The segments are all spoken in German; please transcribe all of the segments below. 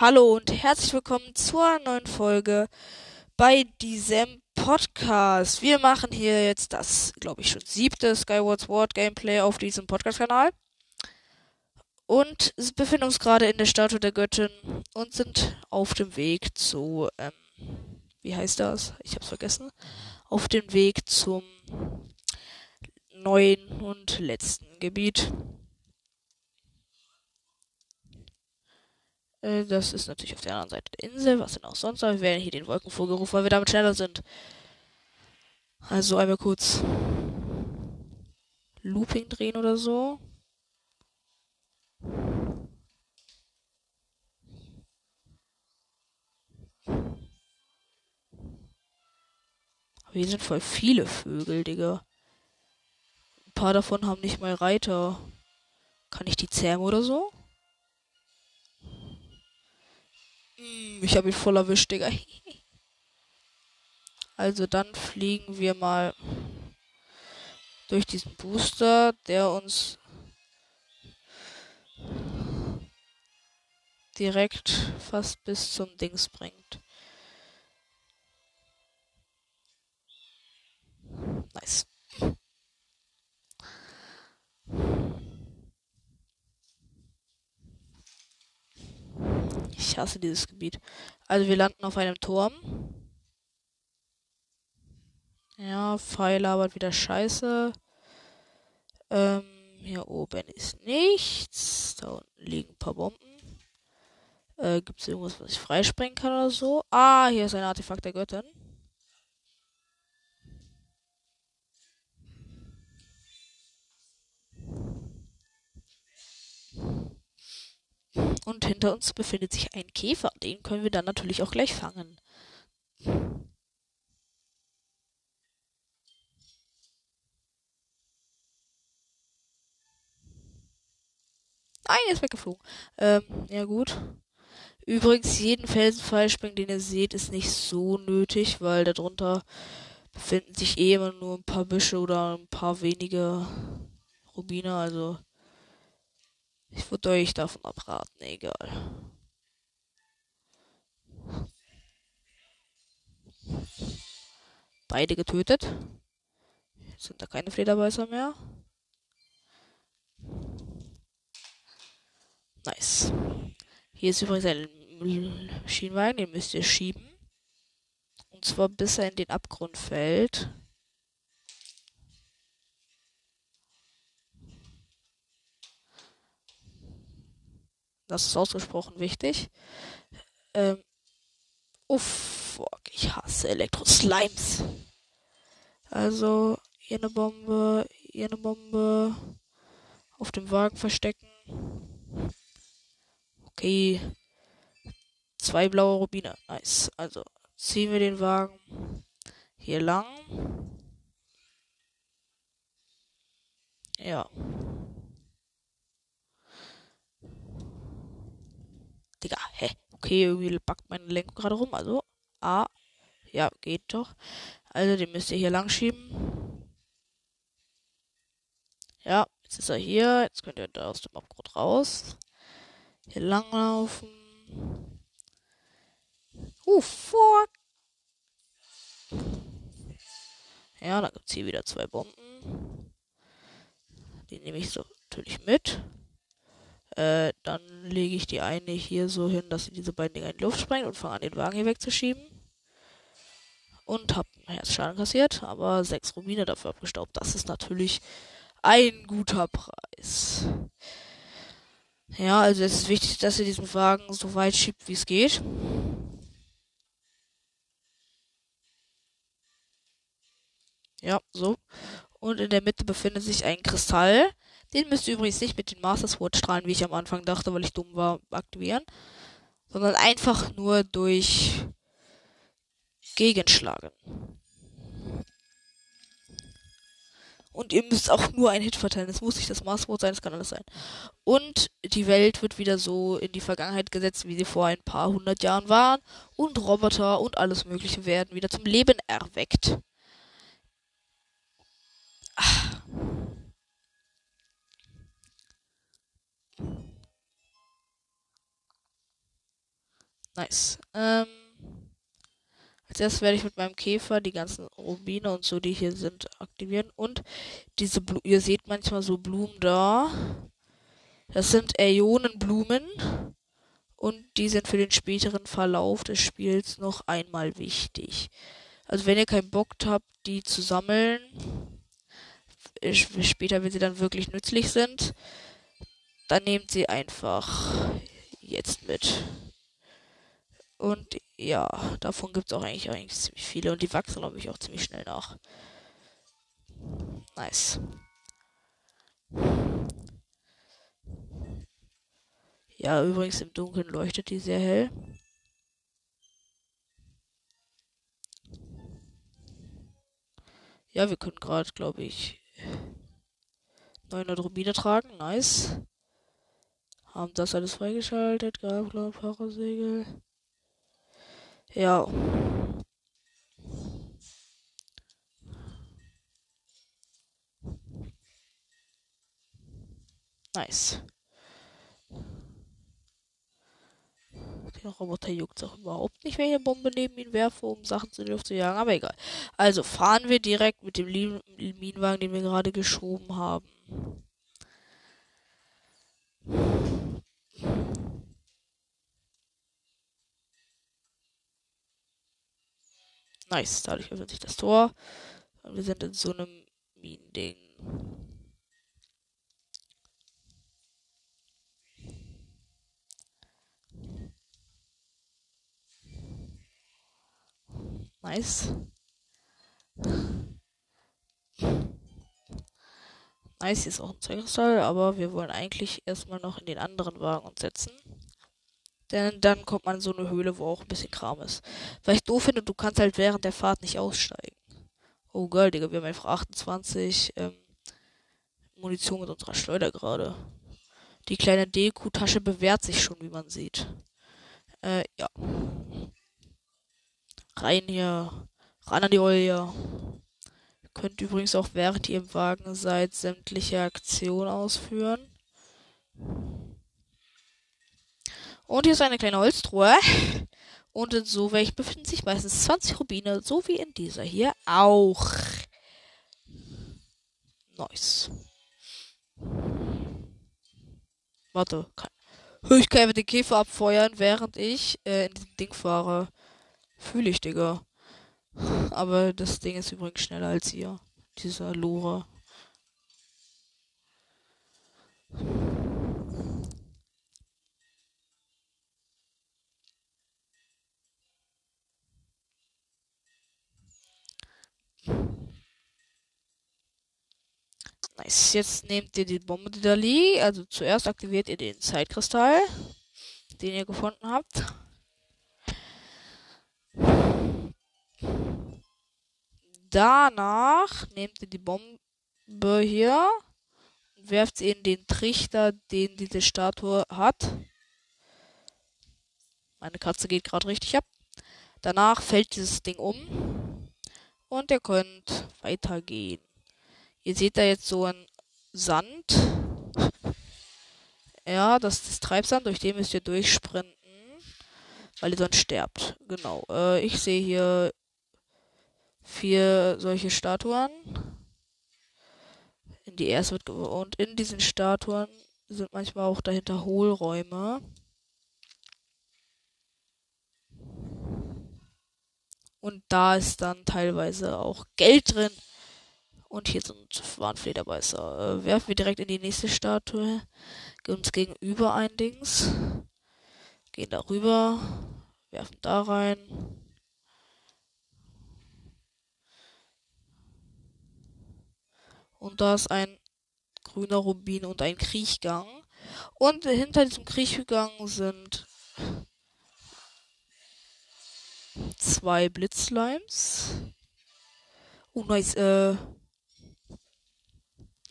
Hallo und herzlich willkommen zur neuen Folge bei diesem Podcast. Wir machen hier jetzt das, glaube ich, schon siebte Skyward Sword Gameplay auf diesem Podcast-Kanal. Und befinden uns gerade in der Statue der Göttin und sind auf dem Weg zu, ähm, wie heißt das? Ich hab's vergessen. Auf dem Weg zum neuen und letzten Gebiet. Äh, das ist natürlich auf der anderen Seite der Insel. Was denn auch sonst? Aber wir werden hier den Wolkenvogel rufen, weil wir damit schneller sind. Also einmal kurz Looping drehen oder so. Hier sind voll viele Vögel, Digga. Ein paar davon haben nicht mal Reiter. Kann ich die zähmen oder so? Ich habe ihn voll erwischt, Digga. Also dann fliegen wir mal durch diesen Booster, der uns direkt fast bis zum Dings bringt. Nice. Ich hasse dieses Gebiet. Also wir landen auf einem Turm. Ja, Pfeil labert wieder scheiße. Ähm, hier oben ist nichts. Da unten liegen ein paar Bomben. Äh, Gibt es irgendwas, was ich freisprengen kann oder so? Ah, hier ist ein Artefakt der Göttin. Und hinter uns befindet sich ein Käfer. Den können wir dann natürlich auch gleich fangen. Nein, er ist weggeflogen. Ähm, ja gut. Übrigens, jeden Felsenpfeilspringen, den ihr seht, ist nicht so nötig, weil darunter befinden sich eh immer nur ein paar Büsche oder ein paar wenige Rubine, also ich würde euch davon abraten, egal. Beide getötet. Jetzt sind da keine Flederbeißer mehr. Nice. Hier ist übrigens ein Schienenwagen, den müsst ihr schieben. Und zwar bis er in den Abgrund fällt. Das ist ausgesprochen wichtig. Ähm, uff, fuck, ich hasse Elektro-Slimes. Also, hier eine Bombe, hier eine Bombe. Auf dem Wagen verstecken. Okay. Zwei blaue Rubine. Nice. Also, ziehen wir den Wagen hier lang. Ja. Digga, hä? Okay, irgendwie backt meine Lenkung gerade rum. Also, A. Ja, geht doch. Also, den müsst ihr hier lang schieben. Ja, jetzt ist er hier. Jetzt könnt ihr da aus dem Abgrund raus. Hier langlaufen. Uh, fuck. Ja, dann gibt's hier wieder zwei Bomben. Die nehme ich so natürlich mit. Äh, dann lege ich die eine hier so hin, dass sie diese beiden Dinger in die Luft sprengt und fange an, den Wagen hier wegzuschieben. Und hab Herzschaden kassiert, aber sechs Rubine dafür abgestaubt. Das ist natürlich ein guter Preis. Ja, also es ist wichtig, dass ihr diesen Wagen so weit schiebt, wie es geht. Ja, so. Und in der Mitte befindet sich ein Kristall. Den müsst ihr übrigens nicht mit den Master Sword Strahlen, wie ich am Anfang dachte, weil ich dumm war, aktivieren. Sondern einfach nur durch Gegenschlagen. Und ihr müsst auch nur einen Hit verteilen. Es muss nicht das Maßwort sein, es kann alles sein. Und die Welt wird wieder so in die Vergangenheit gesetzt, wie sie vor ein paar hundert Jahren waren. Und Roboter und alles Mögliche werden wieder zum Leben erweckt. Ach. Nice. Ähm, als erstes werde ich mit meinem Käfer die ganzen Rubine und so, die hier sind, aktivieren. Und diese Blumen, ihr seht manchmal so Blumen da. Das sind Äonenblumen. Und die sind für den späteren Verlauf des Spiels noch einmal wichtig. Also wenn ihr keinen Bock habt, die zu sammeln, später, wenn sie dann wirklich nützlich sind, dann nehmt sie einfach jetzt mit. Und ja, davon gibt es auch eigentlich, eigentlich ziemlich viele. Und die wachsen, glaube ich, auch ziemlich schnell nach. Nice. Ja, übrigens im Dunkeln leuchtet die sehr hell. Ja, wir können gerade, glaube ich, 900 Rubine tragen. Nice. Haben das alles freigeschaltet. Gabler, Parasegel. Ja. Nice. Der Roboter juckt auch überhaupt nicht, wenn ich eine Bombe neben ihn werfe, um Sachen zu Luft zu jagen, aber egal. Also fahren wir direkt mit dem Minenwagen, den wir gerade geschoben haben. Nice, dadurch öffnet sich das Tor. Und wir sind in so einem Minending. Nice. Nice, ist auch ein Zeugkristall, aber wir wollen eigentlich erstmal noch in den anderen Wagen uns setzen. Denn dann kommt man in so eine Höhle, wo auch ein bisschen Kram ist. Weil ich doof finde, du kannst halt während der Fahrt nicht aussteigen. Oh geil, Digga, wir haben einfach 28 ähm, Munition mit unserer Schleuder gerade. Die kleine Deku-Tasche bewährt sich schon, wie man sieht. Äh, ja. Rein hier. Ran an die Olle. Könnt übrigens auch während ihr im Wagen seid sämtliche Aktionen ausführen. Und hier ist eine kleine Holztruhe. Und in so welchen befinden sich meistens 20 Rubine, so wie in dieser hier auch. Nice. Warte, kann, ich kann den Käfer abfeuern, während ich äh, in diesem Ding fahre. Fühle ich, Digga. Aber das Ding ist übrigens schneller als ihr. Dieser Lore. Nice. Jetzt nehmt ihr die Bombe, die da liegt. Also zuerst aktiviert ihr den Zeitkristall, den ihr gefunden habt. Danach nehmt ihr die Bombe hier und werft sie in den Trichter, den diese Statue hat. Meine Katze geht gerade richtig ab. Danach fällt dieses Ding um und ihr könnt weitergehen. Ihr seht da jetzt so ein Sand. Ja, das ist Treibsand, durch den müsst ihr durchsprinten, weil ihr sonst sterbt. Genau. Äh, ich sehe hier vier solche Statuen. In die erste wird und in diesen Statuen sind manchmal auch dahinter Hohlräume. Und da ist dann teilweise auch Geld drin. Und hier sind Warnflederbeißer. Äh, werfen wir direkt in die nächste Statue. Uns gegenüber ein Dings. Gehen darüber. Werfen da rein. Und da ist ein grüner Rubin und ein Kriechgang. Und hinter diesem Kriechgang sind zwei Blitzslimes. Oh, nice. Äh,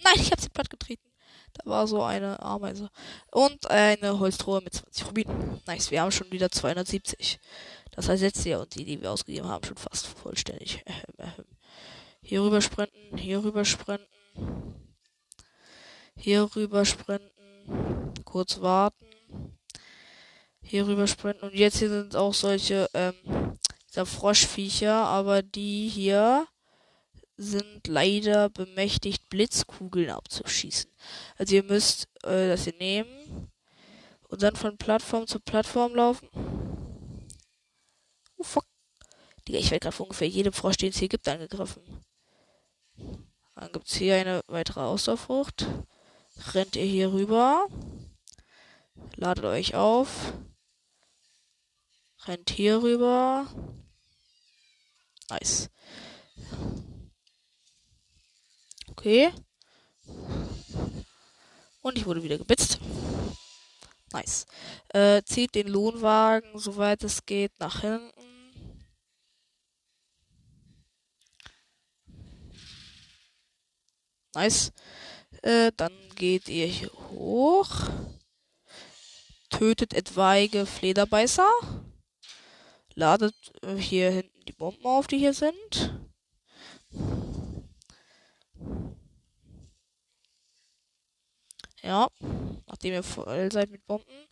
Nein, ich habe sie platt getreten. Da war so eine Ameise. Und eine Holztruhe mit 20 Rubinen. Nice, wir haben schon wieder 270. Das heißt, jetzt hier und die, die wir ausgegeben haben, schon fast vollständig. Hier rüber sprinten, hier rüber sprinten. Hier rüber sprinten. Kurz warten. hier rüber sprinten. Und jetzt hier sind auch solche, ähm, Froschviecher, aber die hier sind leider bemächtigt, Blitzkugeln abzuschießen. Also ihr müsst äh, das hier nehmen und dann von Plattform zu Plattform laufen. Oh fuck. Digga, ich werde gerade von ungefähr jedem Frosch, den es hier gibt, angegriffen. Dann gibt es hier eine weitere Ausdauerfrucht. Rennt ihr hier rüber. Ladet euch auf. Rennt hier rüber. Nice. Okay. Und ich wurde wieder gebitzt. Nice. Äh, zieht den Lohnwagen, soweit es geht, nach hinten. Nice. Äh, dann geht ihr hier hoch. Tötet etwaige Flederbeißer. Ladet äh, hier hinten die Bomben auf, die hier sind. Ja, nachdem ihr voll seid mit Bomben,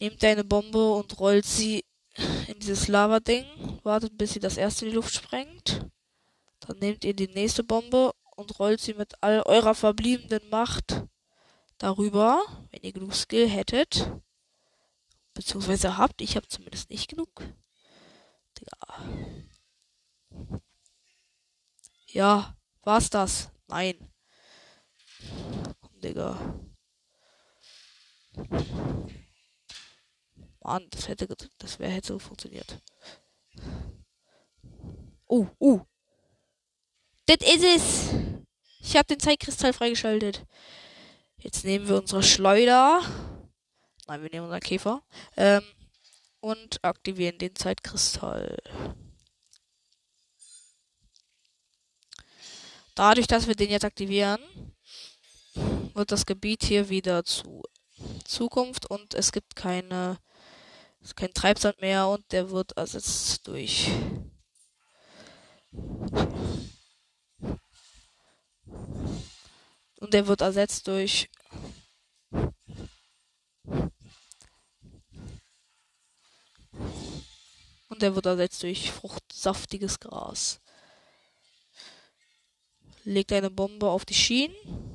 nehmt ihr eine Bombe und rollt sie in dieses Lava-Ding. Wartet, bis sie das erste in die Luft sprengt. Dann nehmt ihr die nächste Bombe und rollt sie mit all eurer verbliebenen Macht darüber, wenn ihr genug Skill hättet. Beziehungsweise habt, ich habe zumindest nicht genug. Digga. Ja, war's das? Nein. Digga. Mann, das hätte, das wäre hätte funktioniert. Oh, oh. Das ist es. Ich habe den Zeitkristall freigeschaltet. Jetzt nehmen wir unsere Schleuder. Nein, wir nehmen unseren Käfer. Ähm, und aktivieren den Zeitkristall. Dadurch, dass wir den jetzt aktivieren, wird das Gebiet hier wieder zu Zukunft und es gibt keine kein Treibsand mehr und der wird ersetzt durch und der wird ersetzt durch und der wird ersetzt durch fruchtsaftiges Gras. Legt eine Bombe auf die Schienen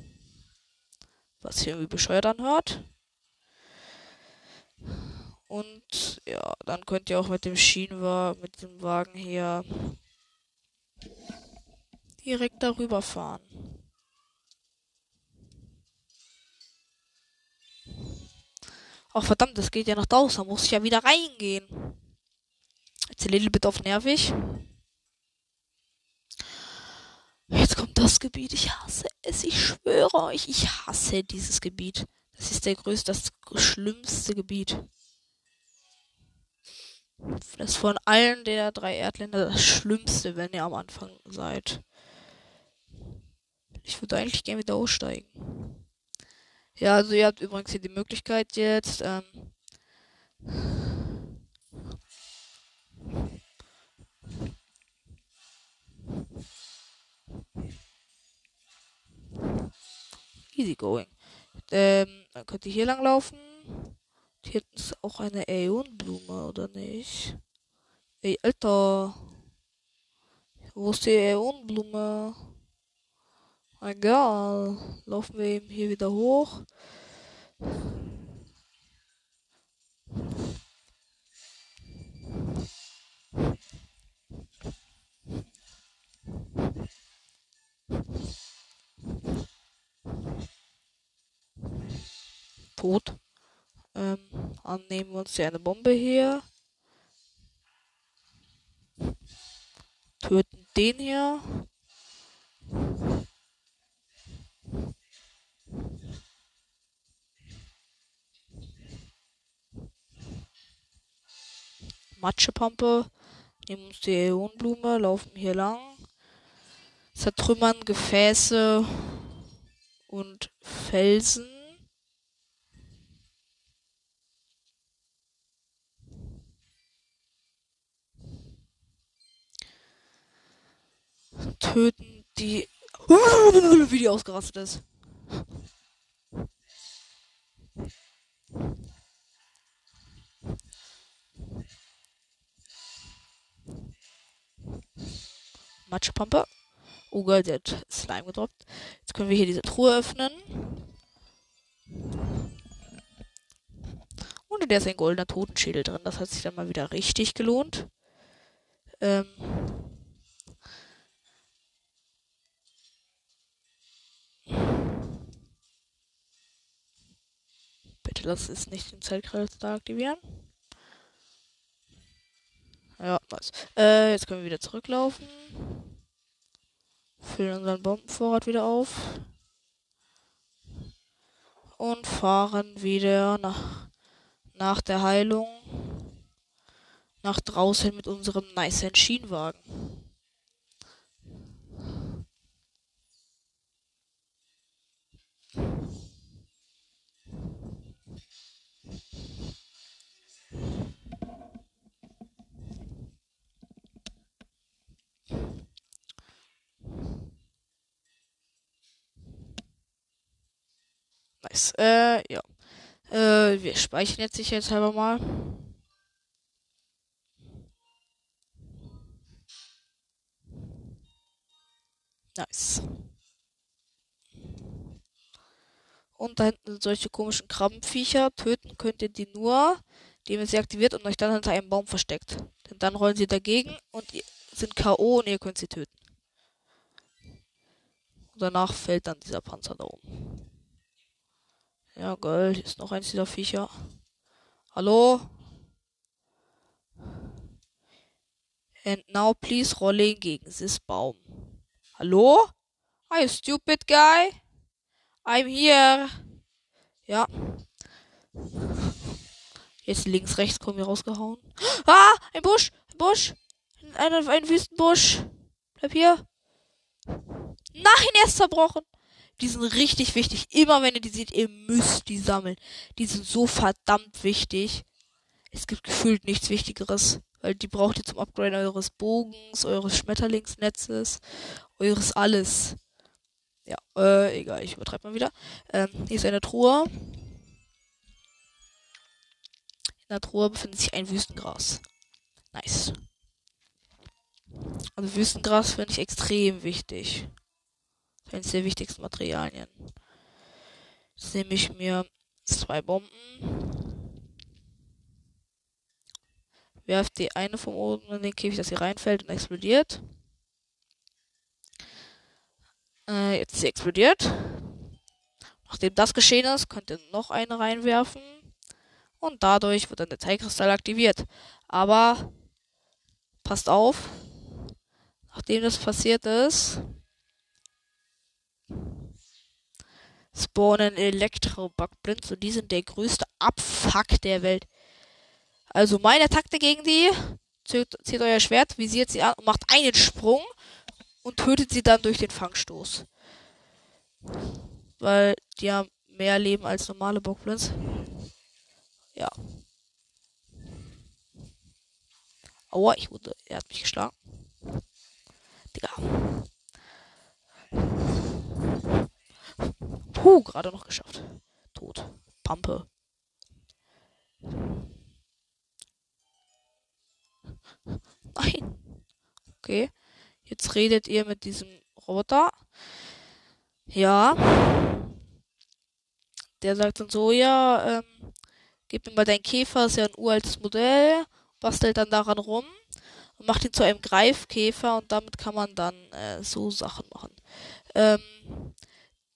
was sich irgendwie bescheuert anhört. Und ja, dann könnt ihr auch mit dem Schienenwagen, mit dem Wagen hier direkt darüber fahren. Ach verdammt, das geht ja nach draußen, da muss ich ja wieder reingehen. Jetzt ein little bit auf nervig. Jetzt kommt das Gebiet. Ich hasse es. Ich schwöre euch, ich hasse dieses Gebiet. Das ist der größte, das schlimmste Gebiet. Das ist von allen der drei Erdländer das schlimmste, wenn ihr am Anfang seid. Ich würde eigentlich gerne wieder aussteigen. Ja, also ihr habt übrigens hier die Möglichkeit jetzt, ähm, easy going. Ähm, dann könnt ihr hier lang laufen. Hier ist auch eine Äonblume, oder nicht? Ey, Alter. Wo ist die Äonblume? Egal. Laufen wir eben hier wieder hoch. tot. Ähm, annehmen wir uns hier eine Bombe hier. Töten den hier. Matschepampe. Nehmen uns die Äonblume, laufen hier lang. Zertrümmern Gefäße und Felsen. töten die. Wie die ausgerastet ist. Matschepampe. Oh Gott, der hat Slime gedroppt. Jetzt können wir hier diese Truhe öffnen. Und in der ist ein goldener Totenschädel drin. Das hat sich dann mal wieder richtig gelohnt. Ähm. Bitte lass es nicht den Zeitkreis da aktivieren. Ja, was. Äh, jetzt können wir wieder zurücklaufen. Füllen unseren Bombenvorrat wieder auf. Und fahren wieder nach, nach der Heilung nach draußen mit unserem nice Schienenwagen. Nice. Äh, ja. Äh, wir speichern jetzt sicherheitshalber mal. Nice. Und da hinten sind solche komischen Krabbenviecher. Töten könnt ihr die nur, indem ihr sie aktiviert und euch dann hinter einem Baum versteckt. Denn dann rollen sie dagegen und sind K.O. und ihr könnt sie töten. Und danach fällt dann dieser Panzer da oben. Ja, geil. Hier ist noch eins dieser Viecher. Hallo? And now please rolling gegen this Baum. Hallo? Are stupid guy? I'm here. Ja. Jetzt links, rechts kommen wir rausgehauen. Ah, ein Busch, ein Busch. Ein, ein Wüstenbusch. Bleib hier. Nein, er ist zerbrochen. Die sind richtig wichtig. Immer wenn ihr die seht, ihr müsst die sammeln. Die sind so verdammt wichtig. Es gibt gefühlt nichts Wichtigeres. Weil die braucht ihr zum Upgrade eures Bogens, eures Schmetterlingsnetzes, eures alles. Ja, äh, egal, ich übertreibe mal wieder. Ähm, hier ist eine Truhe. In der Truhe befindet sich ein Wüstengras. Nice. Also Wüstengras finde ich extrem wichtig. Eines der wichtigsten Materialien. Jetzt nehme ich mir zwei Bomben. Werft die eine vom oben in den Käfig, dass sie reinfällt und explodiert. Äh, jetzt ist sie explodiert. Nachdem das geschehen ist, könnt ihr noch eine reinwerfen. Und dadurch wird dann der Teilkristall aktiviert. Aber passt auf. Nachdem das passiert ist, spawnen Elektro-Bugblins und die sind der größte Abfuck der Welt. Also meine Taktik gegen die, zieht, zieht euer Schwert, visiert sie an und macht einen Sprung und tötet sie dann durch den Fangstoß. Weil die haben mehr Leben als normale Bockblins. Ja. Aua, ich wurde. Er hat mich geschlagen. Digga. Puh, gerade noch geschafft. Tot. Pampe. Nein. Okay. Jetzt redet ihr mit diesem Roboter. Ja. Der sagt dann so, ja, ähm, gib mir mal deinen Käfer, ist ja ein uraltes Modell, bastelt dann daran rum und macht ihn zu einem Greifkäfer und damit kann man dann äh, so Sachen machen. Ähm,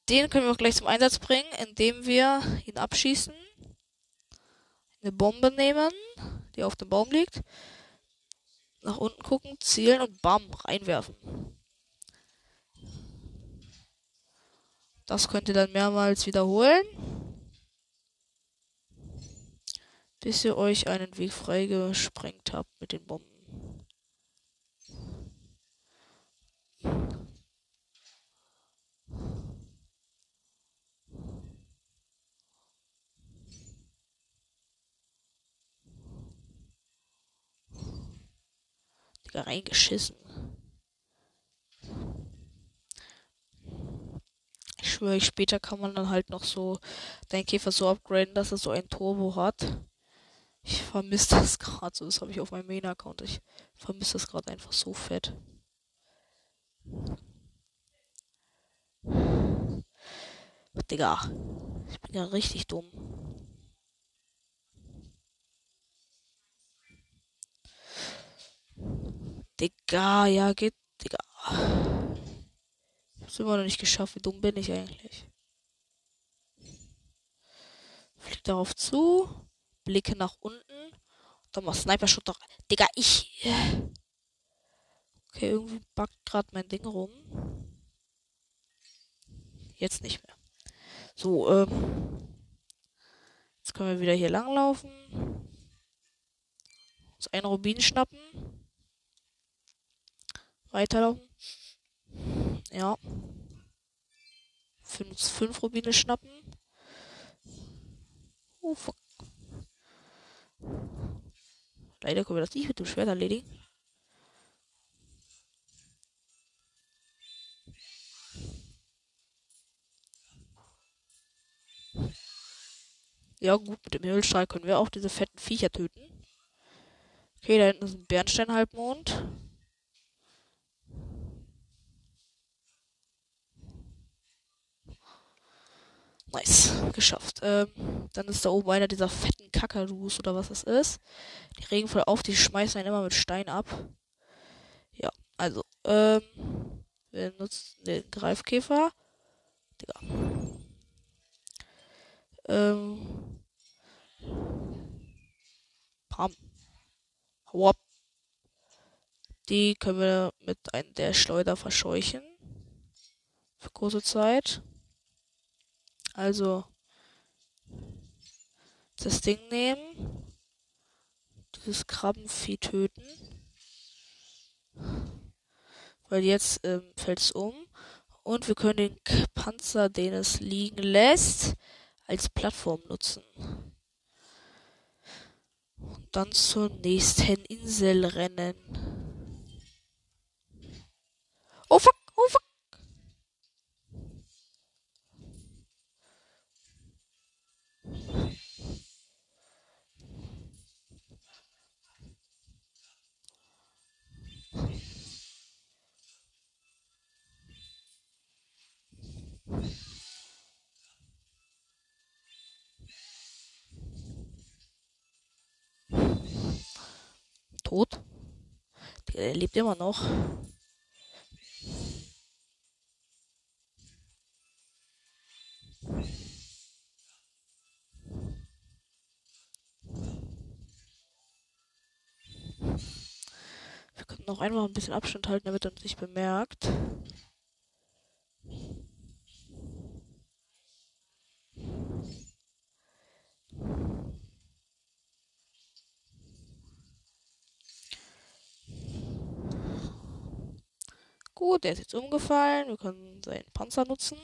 den können wir auch gleich zum Einsatz bringen, indem wir ihn abschießen, eine Bombe nehmen, die auf dem Baum liegt, nach unten gucken, zielen und bam, reinwerfen. Das könnt ihr dann mehrmals wiederholen, bis ihr euch einen Weg freigesprengt habt mit den Bomben. Digga, reingeschissen. Ich schwöre, später kann man dann halt noch so deinen Käfer so upgraden, dass er so ein Turbo hat. Ich vermisse das gerade so. Das habe ich auf meinem Main-Account. Ich vermisse das gerade einfach so fett. Digga. Ich bin ja richtig dumm. Digga, ja, geht. Digga. Ich hab's immer noch nicht geschafft. Wie dumm bin ich eigentlich? Flieg darauf zu. Blicke nach unten. Dann mal Sniper-Shot doch. Digga, ich. Okay, irgendwie backt gerade mein Ding rum. Jetzt nicht mehr. So, ähm. Jetzt können wir wieder hier langlaufen. Uns einen Rubin schnappen. Weiterlaufen. Ja. Fünf, fünf Rubine schnappen. Oh, fuck. Leider können wir das nicht mit dem Schwert erledigen. Ja, gut, mit dem Himmelstrahl können wir auch diese fetten Viecher töten. Okay, da hinten ist ein Bernsteinhalbmond. Nice, geschafft. Ähm, dann ist da oben einer dieser fetten Kakarus oder was das ist. Die regen voll auf, die schmeißen einen immer mit Stein ab. Ja, also, ähm, wir nutzen den Greifkäfer. Digga. Ähm. Pam. Hau ab. Die können wir mit einem der Schleuder verscheuchen. Für kurze Zeit. Also das Ding nehmen. Dieses Krabbenvieh töten. Weil jetzt ähm, fällt es um. Und wir können den Panzer, den es liegen lässt, als Plattform nutzen. Und dann zur nächsten Insel rennen. Oh fuck, oh fuck. Tot. Der lebt immer noch. Wir können noch einmal ein bisschen Abstand halten, damit er uns nicht bemerkt. Gut, der ist jetzt umgefallen. Wir können seinen Panzer nutzen.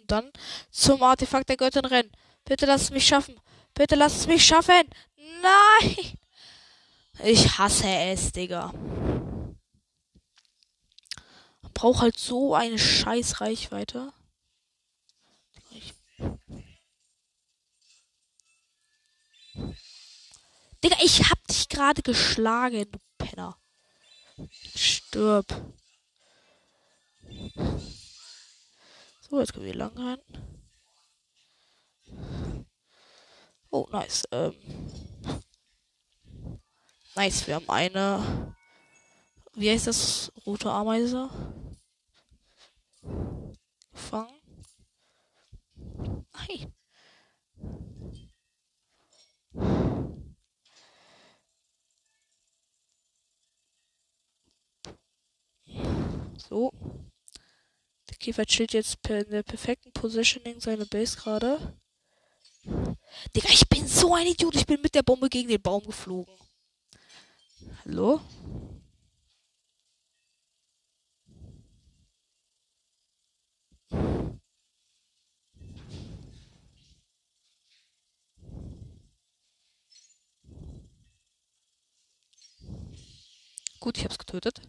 Und dann zum Artefakt der Göttin rennen. Bitte lass es mich schaffen. Bitte lass es mich schaffen. Nein! Ich hasse es, Digga. Braucht halt so eine scheiß Reichweite. Digga, ich hab dich gerade geschlagen, du Penner. Stirb. So, jetzt können wir lang rein. Oh, nice. Ähm. Nice, wir haben eine. Wie heißt das? Rote Ameise. Gefangen. Nein. So. Der Käfer chillt jetzt in der perfekten Positioning seine Base gerade. Digga, ich bin so ein Idiot. Ich bin mit der Bombe gegen den Baum geflogen. Hallo? Gut, ich hab's getötet.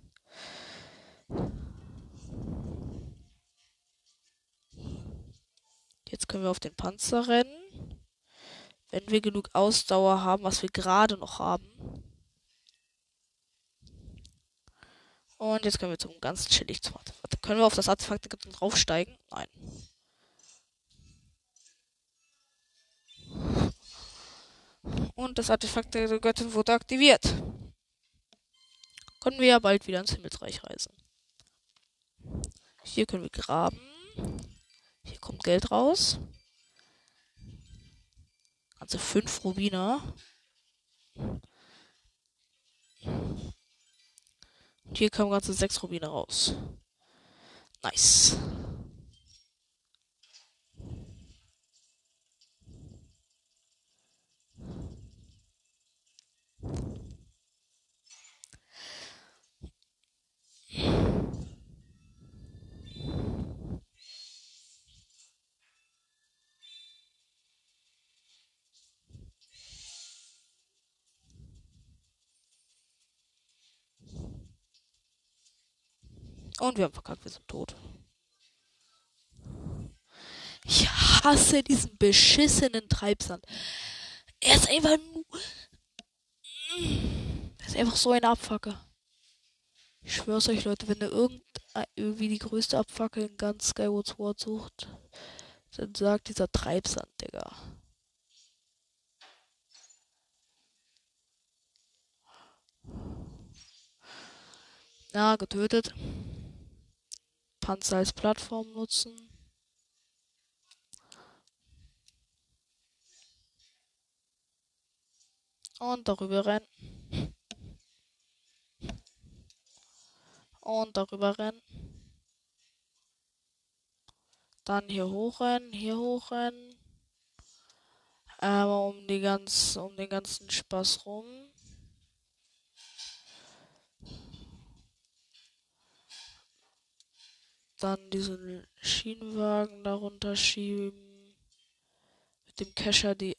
Können wir auf den Panzer rennen. Wenn wir genug Ausdauer haben, was wir gerade noch haben. Und jetzt können wir zum ganz chillig zum Artefakt. Können wir auf das Artefakt draufsteigen? Nein. Und das Artefakt der Göttin wurde aktiviert. Können wir ja bald wieder ins Himmelsreich reisen. Hier können wir graben. Hier kommt Geld raus. Also fünf Rubiner. Und hier kommen ganze sechs Rubine raus. Nice. Und wir haben verkackt, wir sind tot. Ich hasse diesen beschissenen Treibsand. Er ist einfach nur. Er ist einfach so ein Abfacker. Ich schwör's euch, Leute, wenn ihr irgend irgendwie die größte Abfacke in ganz Skyward Sword sucht, dann sagt dieser Treibsand, Digga. Na, getötet. Panzer als Plattform nutzen. Und darüber rennen. Und darüber rennen. Dann hier hochrennen, hier hochrennen. Einmal um die ganz, um den ganzen Spaß rum. Dann diesen Schienenwagen darunter schieben, mit dem Kescher die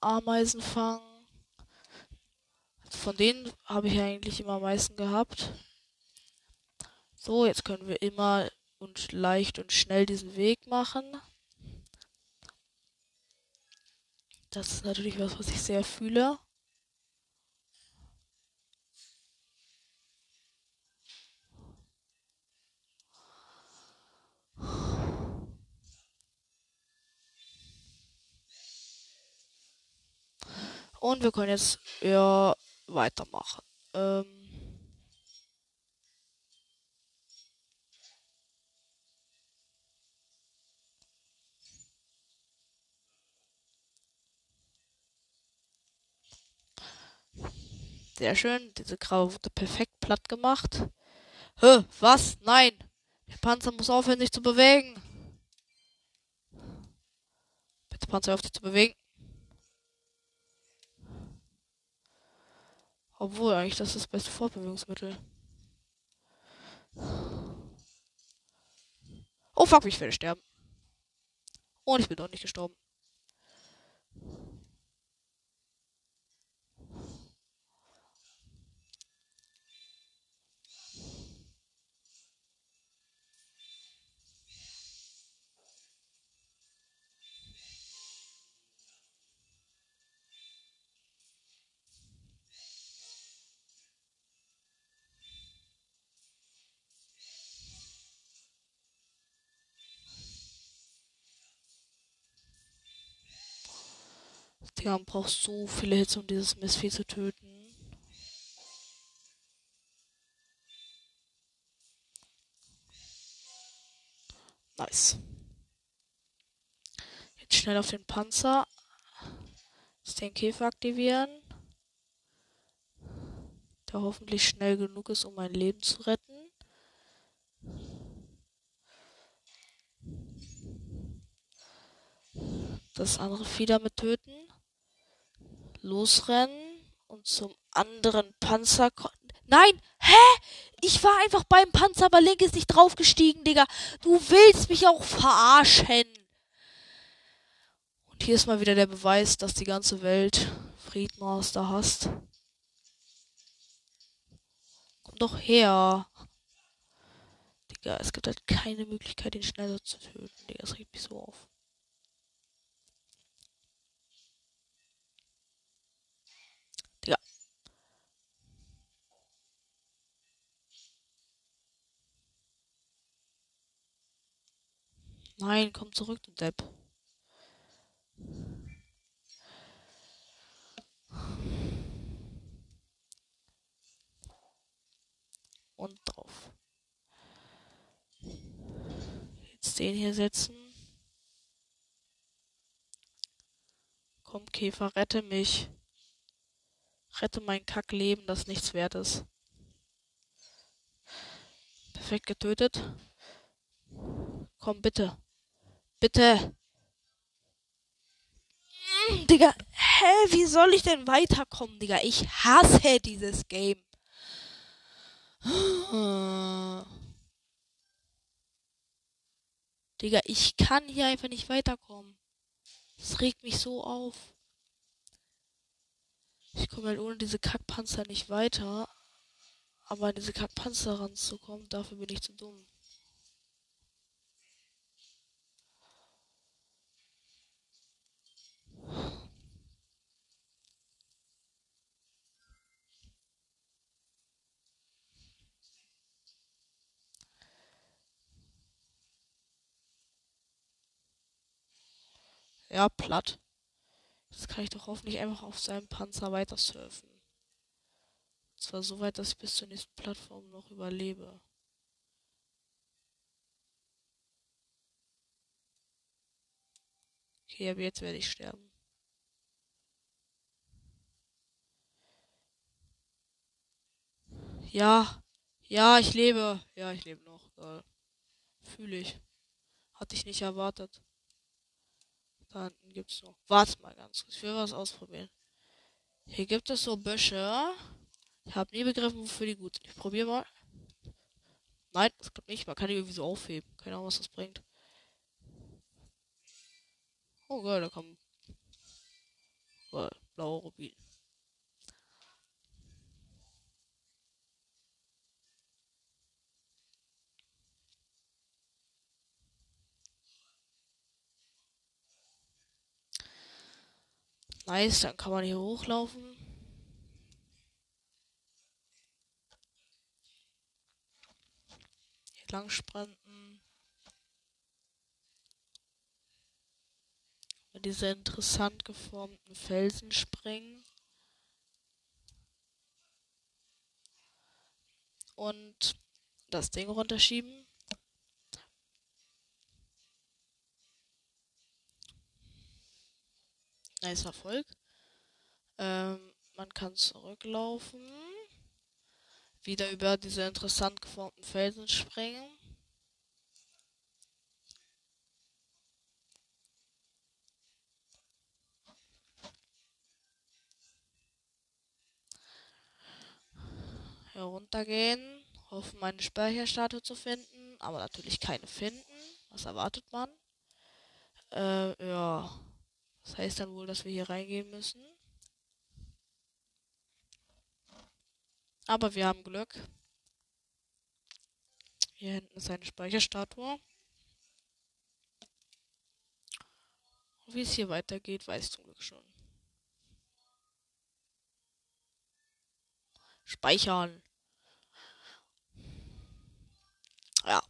Ameisen fangen. Von denen habe ich eigentlich immer am meisten gehabt. So, jetzt können wir immer und leicht und schnell diesen Weg machen. Das ist natürlich was, was ich sehr fühle. Und wir können jetzt ja weitermachen. Ähm Sehr schön. Diese Graue wurde perfekt platt gemacht. Hä? Was? Nein! Der Panzer muss aufhören, sich zu bewegen. Bitte Panzer auf dich zu bewegen. Obwohl, eigentlich das ist das beste Fortbewegungsmittel. Oh fuck, ich werde sterben. Und ich bin doch nicht gestorben. Digga, man braucht so viele Hits, um dieses Mistvieh zu töten. Nice. Jetzt schnell auf den Panzer. Den Käfer aktivieren. Der hoffentlich schnell genug ist, um mein Leben zu retten. Das andere Vieh damit töten losrennen und zum anderen Panzer. Nein! Hä? Ich war einfach beim Panzer, aber Link ist nicht draufgestiegen, Digga. Du willst mich auch verarschen. Und hier ist mal wieder der Beweis, dass die ganze Welt Friedmaster hasst. Komm doch her. Digga, es gibt halt keine Möglichkeit, ihn schneller zu töten. Digga, das regt mich so auf. Nein, komm zurück, du Depp. Und drauf. Jetzt den hier setzen. Komm, Käfer, rette mich. Rette mein Kackleben, das nichts wert ist. Perfekt getötet. Komm, bitte. Bitte. Digga, hä, wie soll ich denn weiterkommen, Digga? Ich hasse dieses Game. Digga, ich kann hier einfach nicht weiterkommen. Das regt mich so auf. Ich komme halt ohne diese Kackpanzer nicht weiter. Aber an diese Kackpanzer ranzukommen, dafür bin ich zu dumm. Ja, platt. Jetzt kann ich doch hoffentlich einfach auf seinem Panzer weiter surfen. Und zwar so weit, dass ich bis zur nächsten Plattform noch überlebe. Okay, aber jetzt werde ich sterben. Ja, ja, ich lebe. Ja, ich lebe noch. Geil. Fühle ich. Hatte ich nicht erwartet. Da hinten gibt's noch. Warte mal ganz kurz. Ich will was ausprobieren. Hier gibt es so Büsche. Ich habe nie begriffen, wofür die gut sind. Ich probiere mal. Nein, das klappt nicht. Man kann die irgendwie so aufheben. Keine Ahnung, was das bringt. Oh geil, da kommen. Blaue Rubin. Nice, dann kann man hier hochlaufen. Hier lang sprinten. Über diese interessant geformten Felsen springen. Und das Ding runterschieben. Nice Erfolg. Ähm, man kann zurücklaufen. Wieder über diese interessant geformten Felsen springen. Heruntergehen. Hoffen, meine Speicherstatue zu finden. Aber natürlich keine finden. Was erwartet man? Äh, ja. Das heißt dann wohl, dass wir hier reingehen müssen. Aber wir haben Glück. Hier hinten ist eine Speicherstatue. Und wie es hier weitergeht, weiß zum Glück schon. Speichern. Ja.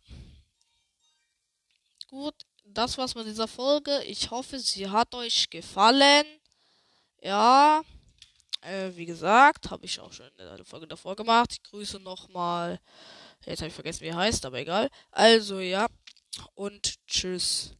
Gut, das war's mit dieser Folge. Ich hoffe, sie hat euch gefallen. Ja. Äh, wie gesagt, habe ich auch schon in der Folge davor gemacht. Ich grüße nochmal. Jetzt habe ich vergessen, wie er heißt, aber egal. Also ja. Und tschüss.